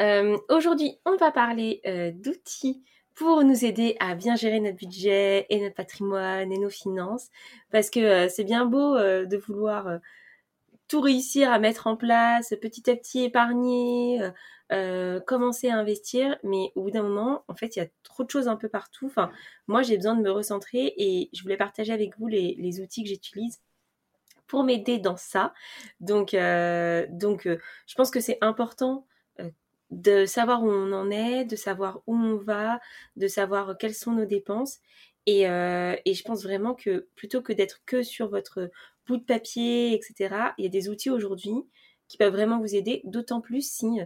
Euh, Aujourd'hui, on va parler euh, d'outils pour nous aider à bien gérer notre budget et notre patrimoine et nos finances. Parce que euh, c'est bien beau de vouloir tout réussir à mettre en place, petit à petit épargner, commencer à investir, mais au bout d'un moment, en fait, il y a trop de choses un peu partout. Enfin, moi, j'ai besoin de me recentrer et je voulais partager avec vous les, les outils que j'utilise pour m'aider dans ça. Donc, donc je pense que c'est important de savoir où on en est, de savoir où on va, de savoir quelles sont nos dépenses. Et, euh, et je pense vraiment que plutôt que d'être que sur votre bout de papier, etc., il y a des outils aujourd'hui qui peuvent vraiment vous aider, d'autant plus si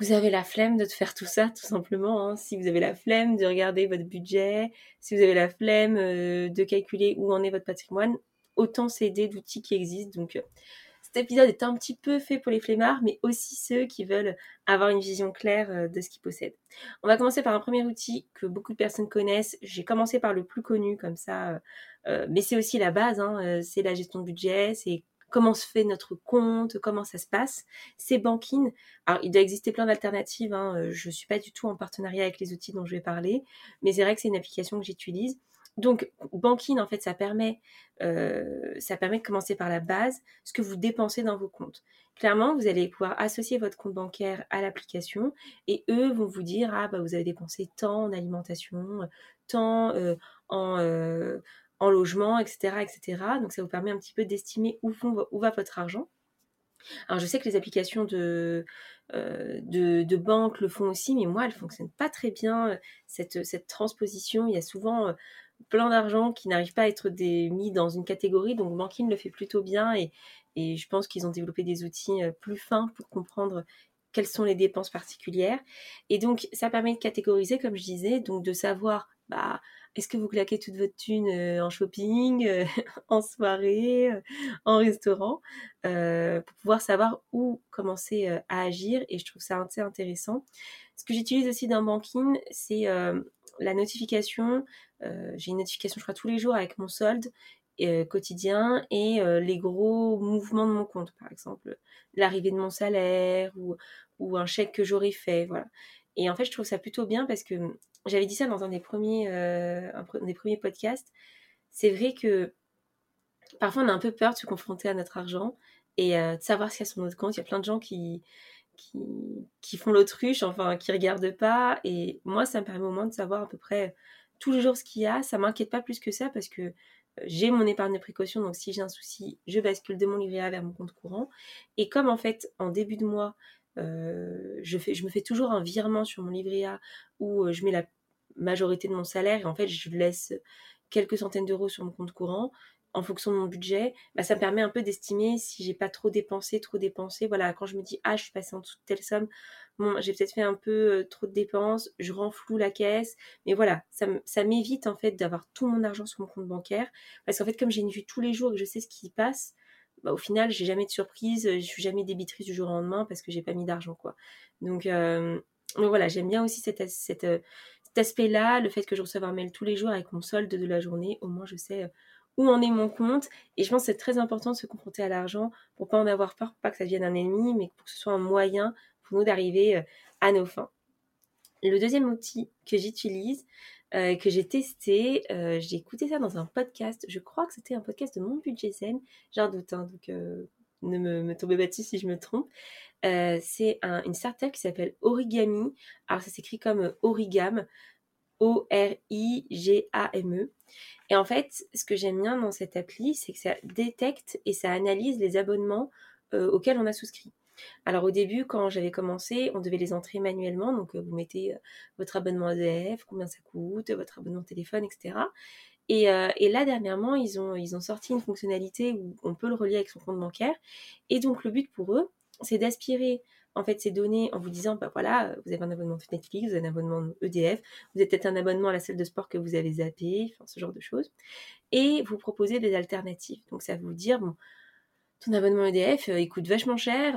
vous avez la flemme de faire tout ça, tout simplement. Hein. Si vous avez la flemme de regarder votre budget, si vous avez la flemme euh, de calculer où en est votre patrimoine, autant s'aider d'outils qui existent. Donc, euh, cet épisode est un petit peu fait pour les flemmards, mais aussi ceux qui veulent avoir une vision claire euh, de ce qu'ils possèdent. On va commencer par un premier outil que beaucoup de personnes connaissent. J'ai commencé par le plus connu, comme ça, euh, euh, mais c'est aussi la base. Hein, c'est la gestion de budget, c'est comment se fait notre compte, comment ça se passe. C'est Banking. Alors, il doit exister plein d'alternatives. Hein. Je ne suis pas du tout en partenariat avec les outils dont je vais parler, mais c'est vrai que c'est une application que j'utilise. Donc, Banking, en fait, ça permet, euh, ça permet de commencer par la base, ce que vous dépensez dans vos comptes. Clairement, vous allez pouvoir associer votre compte bancaire à l'application et eux vont vous dire, ah, bah, vous avez dépensé tant en alimentation, tant euh, en, euh, en logement, etc., etc. Donc, ça vous permet un petit peu d'estimer où, va votre argent. Alors je sais que les applications de, de, banque le font aussi, mais moi, elles fonctionnent pas très bien, cette, cette transposition. Il y a souvent plein d'argent qui n'arrive pas à être mis dans une catégorie. Donc Banking le fait plutôt bien et, je pense qu'ils ont développé des outils euh, plus fins pour comprendre quelles sont les dépenses particulières. Et donc ça permet de catégoriser, comme je disais, donc de savoir bah, est-ce que vous claquez toute votre thune euh, en shopping, euh, en soirée, en restaurant, pour pouvoir savoir où commencer à agir. Et je trouve ça assez intéressant. Ce que j'utilise aussi dans Banking, c'est la notification, j'ai une notification, je crois, tous les jours avec mon solde euh, quotidien et euh, les gros mouvements de mon compte, par exemple l'arrivée de mon salaire ou, ou un chèque que j'aurais fait, voilà. Et en fait, je trouve ça plutôt bien parce que j'avais dit ça dans un des premiers, des premiers podcasts. C'est vrai que parfois on a un peu peur de se confronter à notre argent et de savoir ce qu'il y a sur notre compte. Il y a plein de gens qui, qui, qui font l'autruche, enfin qui regardent pas. Et moi, ça me permet au moins de savoir à peu près tous les jours ce qu'il y a. Ça m'inquiète pas plus que ça parce que euh, j'ai mon épargne de précaution, donc si j'ai un souci, je bascule de mon livret A vers mon compte courant. Et comme en fait, en début de mois, euh, je, je me fais toujours un virement sur mon livret A où euh, je mets la majorité de mon salaire et en fait, je laisse quelques centaines d'euros sur mon compte courant en fonction de mon budget, bah, ça me permet un peu d'estimer si j'ai pas trop dépensé, trop dépensé. Voilà, quand je me dis ah je suis passé en dessous de telle somme, j'ai peut-être fait un peu euh, trop de dépenses, je renfloue la caisse, mais voilà, ça, m'évite en fait d'avoir tout mon argent sur mon compte bancaire, parce qu'en fait comme j'ai une vue tous les jours et que je sais ce qui passe, bah, au final j'ai jamais de surprise, je suis jamais débitrice du jour au lendemain parce que j'ai pas mis d'argent quoi. Donc, euh, voilà, j'aime bien aussi cette, cette, euh, cet aspect-là, le fait que je reçoive un mail tous les jours avec mon solde de la journée, au moins je sais où en est mon compte. Et je pense que c'est très important de se confronter à l'argent pour pas en avoir peur, pas que ça devienne un ennemi, mais pour que ce soit un moyen pour nous d'arriver euh, à nos fins. Le deuxième outil que j'utilise, euh, que j'ai testé, euh, j'ai écouté ça dans un podcast. Je crois que c'était un podcast de mon budget zen. J'ai un doute, hein, donc ne me, tombez pas dessus si je me trompe. c'est un, une startup qui s'appelle Origami. Alors ça s'écrit comme Origam. O-R-I-G-A-M-E. Et en fait, ce que j'aime bien dans cette appli, c'est que ça détecte et ça analyse les abonnements euh, auxquels on a souscrit. Alors au début, quand j'avais commencé, on devait les entrer manuellement. Donc euh, vous mettez euh, votre abonnement EDF, combien ça coûte, votre abonnement téléphone, etc. Et, et, là, dernièrement, ils ont, ils ont sorti une fonctionnalité où on peut le relier avec son compte bancaire. Et donc le but pour eux, c'est d'aspirer en fait ces données en vous disant, bah voilà, vous avez un abonnement Netflix, vous avez un abonnement EDF, vous avez peut-être un abonnement à la salle de sport que vous avez zappé, enfin ce genre de choses, et vous proposez des alternatives. Donc ça va vous dire, bon, ton abonnement EDF, il coûte vachement cher,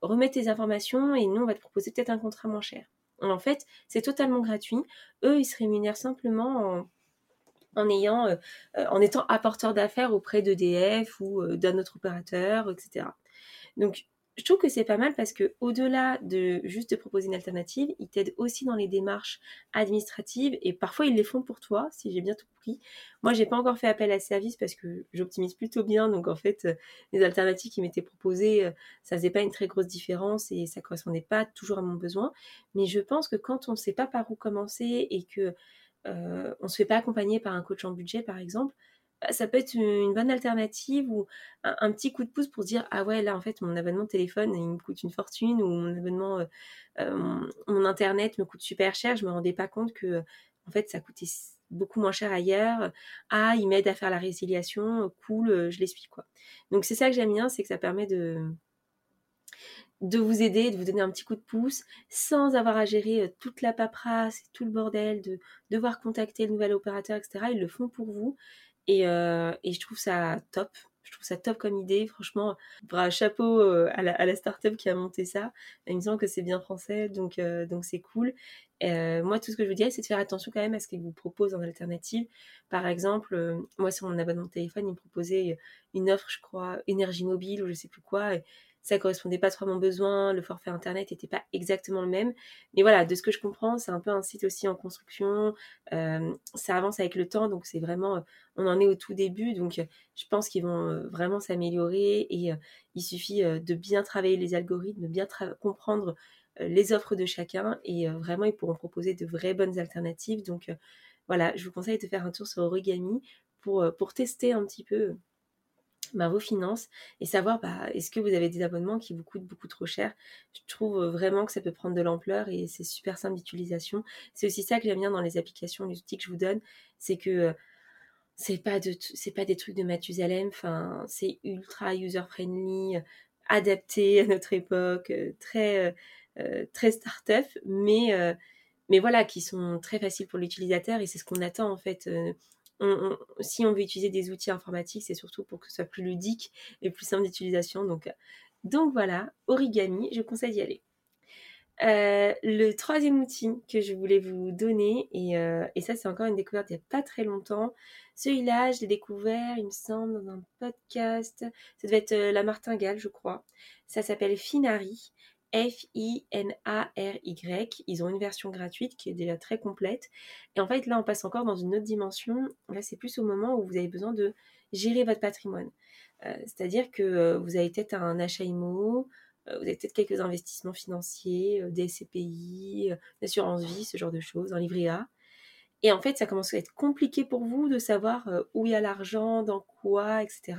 remets tes informations et nous on va te proposer peut-être un contrat moins cher. En fait, c'est totalement gratuit. Eux, ils se rémunèrent simplement en, euh, euh, en étant apporteurs d'affaires auprès d'EDF ou euh, d'un autre opérateur, etc. Donc, je trouve que c'est pas mal parce que au-delà de juste de proposer une alternative, ils t'aident aussi dans les démarches administratives et parfois ils les font pour toi, si j'ai bien tout compris. Moi, j'ai pas encore fait appel à ce service parce que j'optimise plutôt bien, donc en fait, les alternatives qui m'étaient proposées, ça faisait pas une très grosse différence et ça correspondait pas toujours à mon besoin. Mais je pense que quand on ne sait pas par où commencer et que euh, on se fait pas accompagner par un coach en budget, par exemple, bah, ça peut être une bonne alternative ou un, petit coup de pouce pour dire ah ouais là en fait mon abonnement de téléphone il me coûte une fortune ou mon abonnement euh, euh, mon, internet me coûte super cher je me rendais pas compte que en fait ça coûtait beaucoup moins cher ailleurs. Ah il m'aide à faire la résiliation cool je les suis quoi. Donc c'est ça que j'aime bien c'est que ça permet de de vous aider, de vous donner un petit coup de pouce, sans avoir à gérer toute la paperasse, tout le bordel, de devoir contacter le nouvel opérateur, etc. Ils le font pour vous. Euh, et, je trouve ça top. Je trouve ça top comme idée. Franchement, bras chapeau euh, à la, à start-up qui a monté ça. Il me semble que c'est bien français, euh, donc c'est cool. Moi, tout ce que je vous dirais, c'est de faire attention quand même à ce qu'ils vous proposent en alternative. Par exemple, moi, sur mon abonnement de téléphone, ils me proposaient une offre, je crois, énergie mobile ou je sais plus quoi ça correspondait pas trop à mon besoin, le forfait internet n'était pas exactement le même. Mais voilà, de ce que je comprends, c'est un peu un site aussi en construction, euh, ça avance avec le temps, donc c'est vraiment, on en est au tout début, donc je pense qu'ils vont euh, vraiment s'améliorer et euh, il suffit de bien travailler les algorithmes, de bien comprendre les offres de chacun et vraiment ils pourront proposer de vraies bonnes alternatives. Donc voilà, je vous conseille de faire un tour sur Origami pour, tester un petit peu bah, vos finances et savoir bah, est-ce que vous avez des abonnements qui vous coûtent beaucoup trop cher. Je trouve vraiment que ça peut prendre de l'ampleur et c'est super simple d'utilisation. C'est aussi ça que j'aime bien dans les applications, les outils que je vous donne, c'est que c'est pas pas des trucs de Mathusalem, c'est ultra user friendly, adapté à notre époque, très euh, très start-up, mais mais voilà qui sont très faciles pour l'utilisateur et c'est ce qu'on attend en fait si on veut utiliser des outils informatiques, c'est surtout pour que ce soit plus ludique et plus simple d'utilisation. Donc, euh, donc voilà, origami, je conseille d'y aller. Euh, le troisième outil que je voulais vous donner, euh, et, ça c'est encore une découverte il n'y a pas très longtemps, celui-là je l'ai découvert il me semble dans un podcast, ça devait être la martingale je crois, ça s'appelle Finari, F-I-N-A-R-Y. Ils ont une version gratuite qui est déjà très complète. Et en fait, là, on passe encore dans une autre dimension. Là, c'est plus au moment où vous avez besoin de gérer votre patrimoine. Euh, c'est-à-dire que euh, vous avez peut-être un achat euh, vous avez peut-être quelques investissements financiers, des SCPI, l'assurance vie, ce genre de choses, un livret A. Et en fait, ça commence à être compliqué pour vous de savoir où il y a l'argent, dans quoi, etc.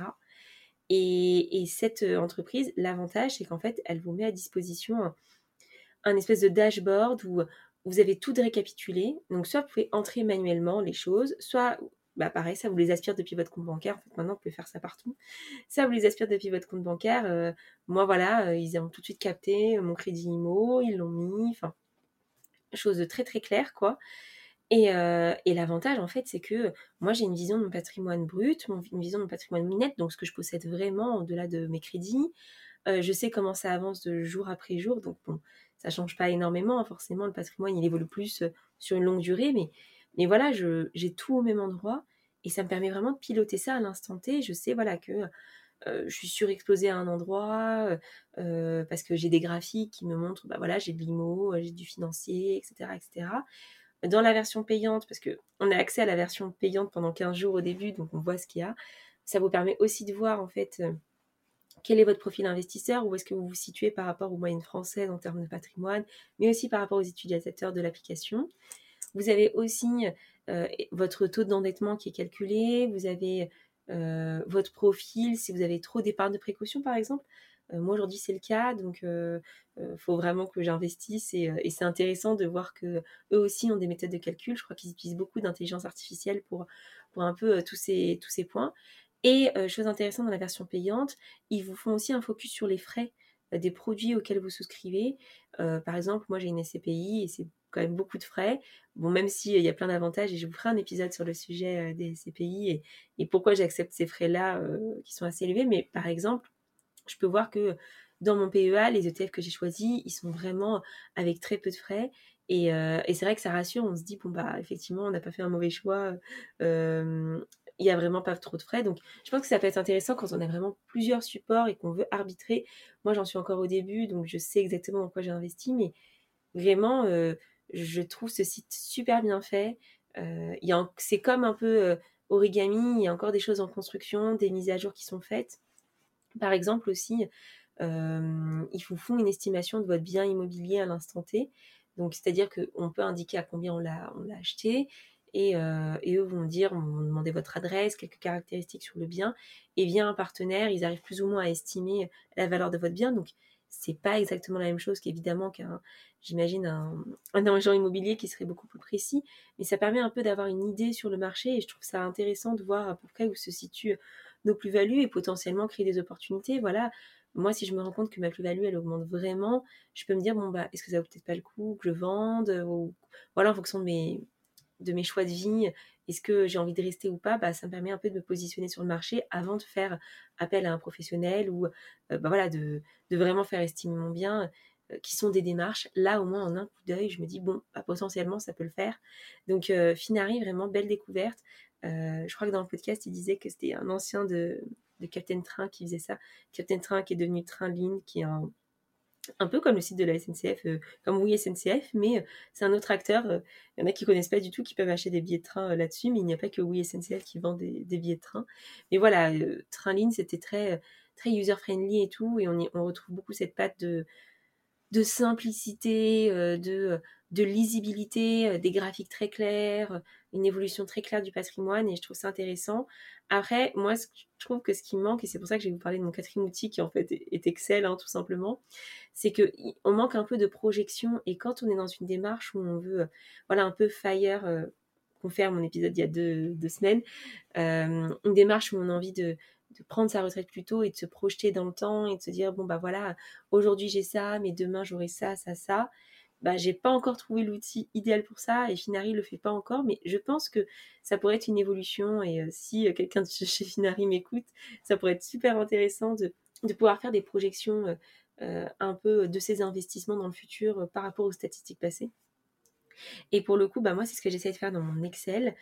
Et, cette euh, entreprise, l'avantage, c'est qu'en fait, elle vous met à disposition un, espèce de dashboard où vous avez tout récapitulé. Donc, soit vous pouvez entrer manuellement les choses, soit, bah pareil, ça vous les aspire depuis votre compte bancaire. En fait, maintenant, vous pouvez faire ça partout. Ça vous les aspire depuis votre compte bancaire. Euh, moi, voilà, euh, ils ont tout de suite capté mon crédit IMO, ils l'ont mis. Enfin, chose de très très claire, quoi. Euh, et, l'avantage, en fait, c'est que moi, j'ai une vision de mon patrimoine brut, une vision de mon patrimoine net, donc ce que je possède vraiment au-delà de mes crédits. Euh, je sais comment ça avance de jour après jour, donc bon, ça change pas énormément. Hein, forcément, le patrimoine, il évolue plus euh, sur une longue durée, mais, mais voilà, j'ai tout au même endroit et ça me permet vraiment de piloter ça à l'instant T. Je sais, voilà, que je suis surexposée à un endroit parce que j'ai des graphiques qui me montrent, bah voilà, j'ai de l'IMO, j'ai du financier, etc., etc dans la version payante, parce qu'on a accès à la version payante pendant 15 jours au début, donc on voit ce qu'il y a. Ça vous permet aussi de voir en fait euh, quel est votre profil investisseur, où est-ce que vous vous situez par rapport aux moyennes françaises en termes de patrimoine, mais aussi par rapport aux utilisateurs de l'application. Vous avez aussi euh, votre taux d'endettement qui est calculé, vous avez euh, votre profil, si vous avez trop d'épargne de précaution par exemple. Euh, moi aujourd'hui c'est le cas, donc il euh, euh, faut vraiment que j'investisse et, c'est intéressant de voir que eux aussi ont des méthodes de calcul. Je crois qu'ils utilisent beaucoup d'intelligence artificielle pour, un peu tous, ces, points. Et chose intéressante dans la version payante, ils vous font aussi un focus sur les frais des produits auxquels vous souscrivez. par exemple, moi j'ai une SCPI et c'est quand même beaucoup de frais. Bon, même s'il y a plein d'avantages, et je vous ferai un épisode sur le sujet des SCPI et pourquoi j'accepte ces frais-là qui sont assez élevés. Mais par exemple, je peux voir que dans mon PEA, les ETF que j'ai choisis, ils sont vraiment avec très peu de frais. Et, et c'est vrai que ça rassure, on se dit, bon, bah, effectivement, on n'a pas fait un mauvais choix il n'y a vraiment pas trop de frais. Donc, je pense que ça peut être intéressant quand on a vraiment plusieurs supports et qu'on veut arbitrer. Moi, j'en suis encore au début, donc je sais exactement dans quoi j'ai investi, mais vraiment, euh, je trouve ce site super bien fait. Euh, c'est comme un peu euh, origami, il y a encore des choses en construction, des mises à jour qui sont faites. Par exemple aussi, ils vous font une estimation de votre bien immobilier à l'instant T. Donc, c'est-à-dire qu'on peut indiquer à combien on l'a acheté, euh, et, eux vont dire, vont demander votre adresse, quelques caractéristiques sur le bien, et via un partenaire, ils arrivent plus ou moins à estimer la valeur de votre bien. Donc, c'est pas exactement la même chose qu'évidemment qu'un, j'imagine, un, agent immobilier qui serait beaucoup plus précis, mais ça permet un peu d'avoir une idée sur le marché, et je trouve ça intéressant de voir à peu où se situent nos plus-values et potentiellement créer des opportunités. Voilà, moi, si je me rends compte que ma plus-value, elle augmente vraiment, je peux me dire, bon, bah, est-ce que ça vaut peut-être pas le coup que je vende ou, Voilà, en fonction de mes, choix de vie, est-ce que j'ai envie de rester ou pas, bah, ça me permet un peu de me positionner sur le marché avant de faire appel à un professionnel ou euh, bah, voilà, de, vraiment faire estimer mon bien, euh, qui sont des démarches. Là, au moins, en un coup d'œil, je me dis, bon, bah, potentiellement, ça peut le faire. Donc, euh, Finari, vraiment belle découverte. Je crois que dans le podcast, il disait que c'était un ancien de, Captain Train qui faisait ça. Captain Train qui est devenu Train Line, qui est un un peu comme le site de la SNCF, euh, comme Oui SNCF, mais euh, c'est un autre acteur. Il euh, y en a qui connaissent pas du tout, qui peuvent acheter des billets de train là-dessus, mais il n'y a pas que Oui SNCF qui vend des, billets de train. Mais voilà, Trainline, c'était très, très user-friendly et tout, et on, retrouve beaucoup cette patte de simplicité, de, de lisibilité, des graphiques très clairs, une évolution très claire du patrimoine, et je trouve ça intéressant. Après, moi, je trouve que ce qui manque, et c'est pour ça que je vais vous parler de mon quatrième outil qui en fait est Excel, hein, tout simplement, c'est que on manque un peu de projection. Et quand on est dans une démarche où on veut, euh, voilà, un peu fire, euh, faire mon épisode il y a deux, semaines, euh, une démarche où on a envie de, de prendre sa retraite plus tôt et de se projeter dans le temps et de se dire bon bah voilà aujourd'hui j'ai ça mais demain j'aurai ça ça ça bah, j'ai pas encore trouvé l'outil idéal pour ça et Finari le fait pas encore, mais je pense que ça pourrait être une évolution et euh, si euh, quelqu'un de chez Finari m'écoute, ça pourrait être super intéressant de, pouvoir faire des projections euh, un peu de ces investissements dans le futur par rapport aux statistiques passées. Et pour le coup, bah moi, c'est ce que j'essaie de faire dans mon Excel.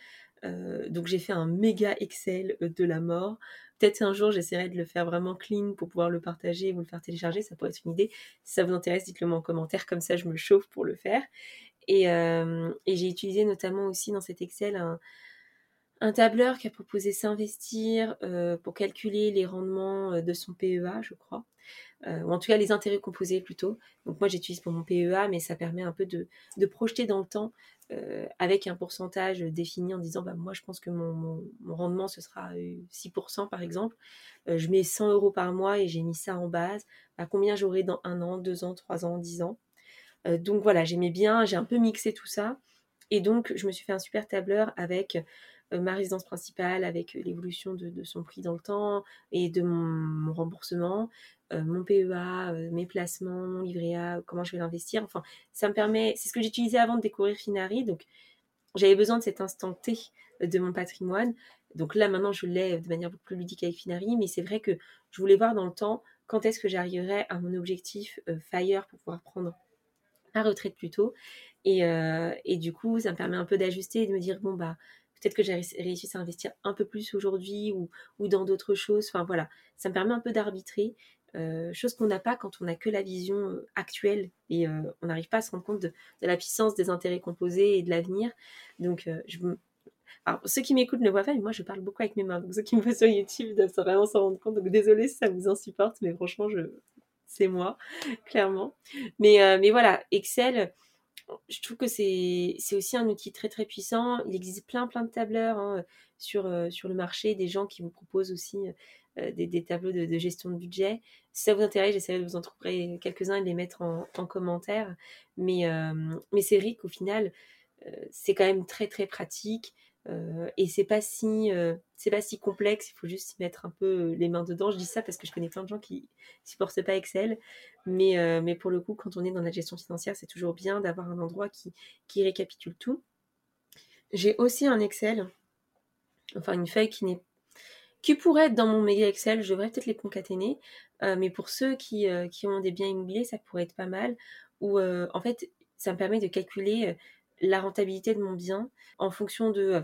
donc j'ai fait un méga Excel de la mort Peut-être un jour, j'essaierai de le faire vraiment clean pour pouvoir le partager et vous le faire télécharger. Ça pourrait être une idée. Si ça vous intéresse, dites-le moi en commentaire. Comme ça, je me chauffe pour le faire. Et, euh, j'ai utilisé notamment aussi dans cet Excel un, tableur qui a proposé s'investir euh, pour calculer les rendements euh, de son PEA, je crois. ou en tout cas les intérêts composés plutôt. Donc moi j'utilise pour mon PEA, mais ça permet un peu de, de projeter dans le temps euh, avec un pourcentage défini en disant bah, moi je pense que mon, rendement ce sera 6% euh, par exemple, euh, je mets 100 euros par mois et j'ai mis ça en base, bah, combien j'aurai dans un an, deux ans, trois ans, dix ans? donc voilà, j'aimais bien, j'ai un peu mixé tout ça et donc je me suis fait un super tableur avec ma résidence principale, avec l'évolution de, son prix dans le temps et de mon remboursement, euh, mon PEA, euh, mes placements, mon livret A, comment je vais l'investir. Enfin, ça me permet, c'est ce que j'utilisais avant de découvrir Finari. Donc, j'avais besoin de cet instant T de mon patrimoine. Donc là, maintenant, je l'ai de manière beaucoup plus ludique avec Finari, mais c'est vrai que je voulais voir dans le temps quand est-ce que j'arriverais à mon objectif euh, FIRE pour pouvoir prendre ma retraite plus tôt. Et, et, du coup, ça me permet un peu d'ajuster et de me dire, bon, bah, peut-être que j'ai réussi à investir un peu plus aujourd'hui ou, dans d'autres choses. Enfin voilà, ça me permet un peu d'arbitrer euh, chose qu'on n'a pas quand on n'a que la vision euh, actuelle et euh, on n'arrive pas à se rendre compte de, la puissance des intérêts composés et de l'avenir. Donc, ceux qui m'écoutent ne voient pas, mais moi je parle beaucoup avec mes mains. Donc, ceux qui me voient sur YouTube doivent vraiment s'en rendre compte. Donc, désolé si ça vous insupporte, mais franchement, c'est moi, clairement. Mais voilà, Excel, je trouve que c'est aussi un outil très très puissant. Il existe plein plein de tableurs hein, sur, sur le marché, des gens qui vous proposent aussi euh, des, tableaux de, gestion de budget. Si ça vous intéresse, j'essaierai de vous en trouver quelques-uns et de les mettre en, commentaire. Mais, euh, mais c'est vrai qu'au final, euh, c'est quand même très très pratique. Et c'est pas si c'est pas si complexe, il faut juste mettre un peu les mains dedans. Je dis ça parce que je connais plein de gens qui supportent pas Excel, mais, mais pour le coup, quand on est dans la gestion financière, c'est toujours bien d'avoir un endroit qui, qui récapitule tout. J'ai aussi un Excel, enfin une feuille qui n'est qui pourrait être dans mon méga Excel, je devrais peut-être les concaténer, mais pour ceux qui, qui ont des biens immobiliers, ça pourrait être pas mal, ou en fait, ça me permet de calculer la rentabilité de mon bien en fonction de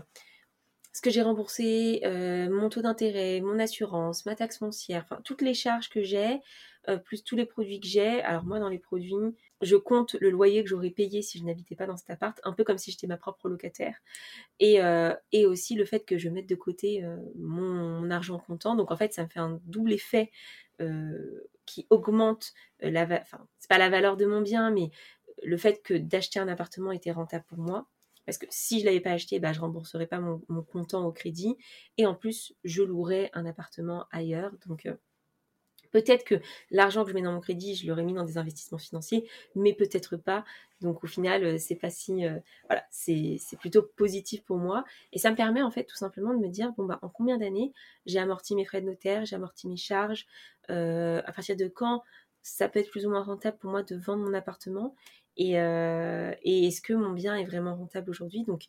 ce que j'ai remboursé, euh, mon taux d'intérêt, mon assurance, ma taxe foncière, toutes les charges que j'ai, euh, plus tous les produits que j'ai. Alors moi dans les produits, je compte le loyer que j'aurais payé si je n'habitais pas dans cet appart, un peu comme si j'étais ma propre locataire. Et, euh, et aussi le fait que je mette de côté mon, argent comptant. Donc en fait ça me fait un double effet qui augmente la, enfin c'est pas la valeur de mon bien, mais le fait que d'acheter un appartement était rentable pour moi. Parce que si je l'avais pas acheté, bah, je rembourserais pas mon, comptant au crédit. Et en plus, je louerais un appartement ailleurs. Donc, euh, peut-être que l'argent que je mets dans mon crédit, je l'aurais mis dans des investissements financiers, mais peut-être pas. Donc, au final, euh, c'est pas. Euh, voilà, c'est plutôt positif pour moi. Et ça me permet, en fait, tout simplement de me dire bon, bah, en combien d'années j'ai amorti mes frais de notaire, j'ai amorti mes charges, à partir de quand ça peut être plus ou moins rentable pour moi de vendre mon appartement? Euh, et, est-ce que mon bien est vraiment rentable aujourd'hui? Donc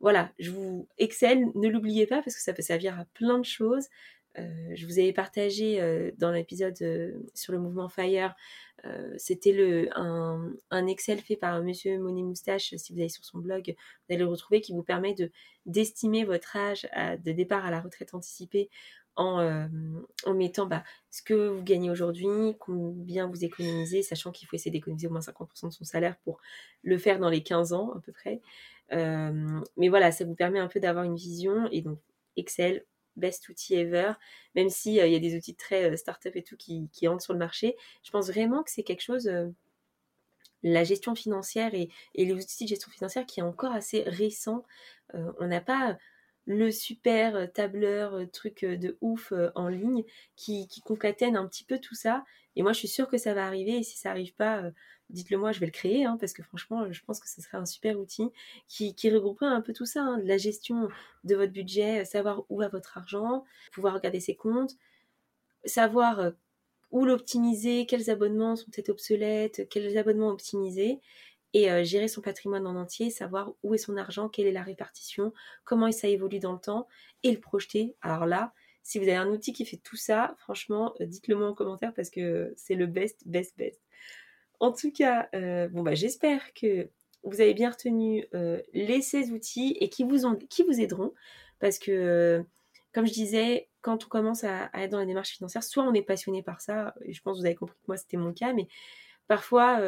voilà, je vous Excel, ne l'oubliez pas parce que ça peut servir à plein de choses. Euh, je vous avais partagé euh, dans l'épisode sur le mouvement Fire, c'était le un, Excel fait par Monsieur Monet Moustache. Si vous allez sur son blog, vous allez le retrouver, qui vous permet de d'estimer votre âge de départ à la retraite anticipée euh, en, mettant bah, ce que vous gagnez aujourd'hui, combien vous économisez, sachant qu'il faut essayer d'économiser au moins 50% de son salaire pour le faire dans les 15 ans à peu près. Euh, mais voilà, ça vous permet un peu d'avoir une vision et donc Excel, best outil ever, même s'il euh, il y a des outils très start-up et tout qui, entrent sur le marché. Je pense vraiment que c'est quelque chose, la gestion financière et, les outils de gestion financière qui est encore assez récent. on n'a pas le super euh, tableur, euh, truc euh, de ouf en ligne qui, concatène un petit peu tout ça. Et moi, je suis sûre que ça va arriver. Et si ça n'arrive pas, dites-le moi, je vais le créer, hein, parce que franchement, je pense que ce serait un super outil qui, qui regrouperait un peu tout ça, hein, la gestion de votre budget, savoir où va votre argent, pouvoir regarder ses comptes, savoir où l'optimiser, quels abonnements sont peut-être obsolètes, quels abonnements optimiser, et euh, gérer son patrimoine en entier, savoir où est son argent, quelle est la répartition, comment ça évolue dans le temps et le projeter. Alors là, si vous avez un outil qui fait tout ça, franchement, euh, dites-le moi en commentaire parce que c'est le best, best, best. En tout cas, euh, bon bah j'espère que vous avez bien retenu les 16 outils et qui vous, aideront parce que, comme je disais, quand on commence à, à, être dans la démarche financière, soit on est passionné par ça, et je pense que vous avez compris que moi c'était mon cas, mais parfois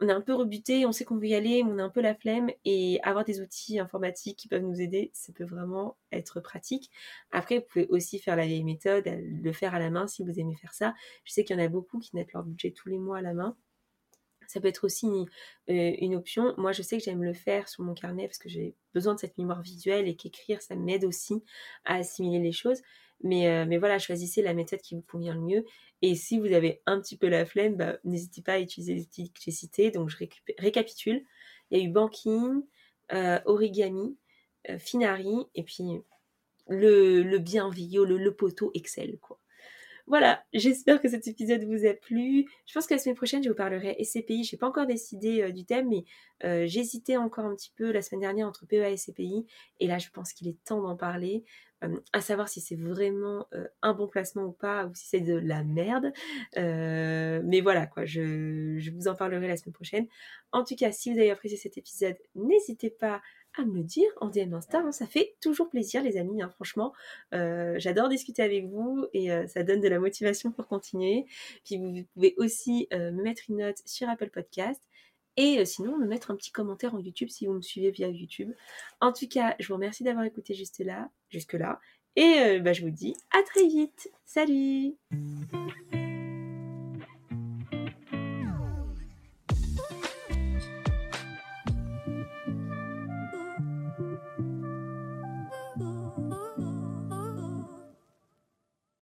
on est un peu rebuté, on sait qu'on veut y aller, mais on a un peu la flemme et avoir des outils informatiques qui peuvent nous aider, ça peut vraiment être pratique. Après, vous pouvez aussi faire la vieille méthode, le faire à la main si vous aimez faire ça. Je sais qu'il y en a beaucoup qui mettent leur budget tous les mois à la main. Ça peut être aussi euh, une, option. Moi, je sais que j'aime le faire sur mon carnet parce que j'ai besoin de cette mémoire visuelle et qu'écrire, ça m'aide aussi à assimiler les choses. Mais, euh, mais voilà, choisissez la méthode qui vous convient le mieux. Et si vous avez un petit peu la flemme, bah, n'hésitez pas à utiliser les outils que j'ai cités. Donc, je récapitule. Il y a eu Banking, euh, Origami, euh, Finari, et puis le, le bien le, le poteau Excel. Voilà, j'espère que cet épisode vous a plu. Je pense que la semaine prochaine, je vous parlerai SCPI. Je n'ai pas encore décidé du thème, mais j'hésitais encore un petit peu la semaine dernière entre PEA et SCPI. Et là, je pense qu'il est temps d'en parler. Euh, à savoir si c'est vraiment un bon placement ou pas, ou si c'est de la merde. mais voilà, quoi, je, vous en parlerai la semaine prochaine. En tout cas, si vous avez apprécié cet épisode, n'hésitez pas à me le dire en DM Insta. Hein. ça fait toujours plaisir, les amis. Hein, franchement, euh, j'adore discuter avec vous et euh, ça donne de la motivation pour continuer. Puis vous pouvez aussi euh, me mettre une note sur Apple Podcast. Et sinon, me mettre un petit commentaire en YouTube si vous me suivez via YouTube. En tout cas, je vous remercie d'avoir écouté jusque là. Et bah, je vous dis à très vite. Salut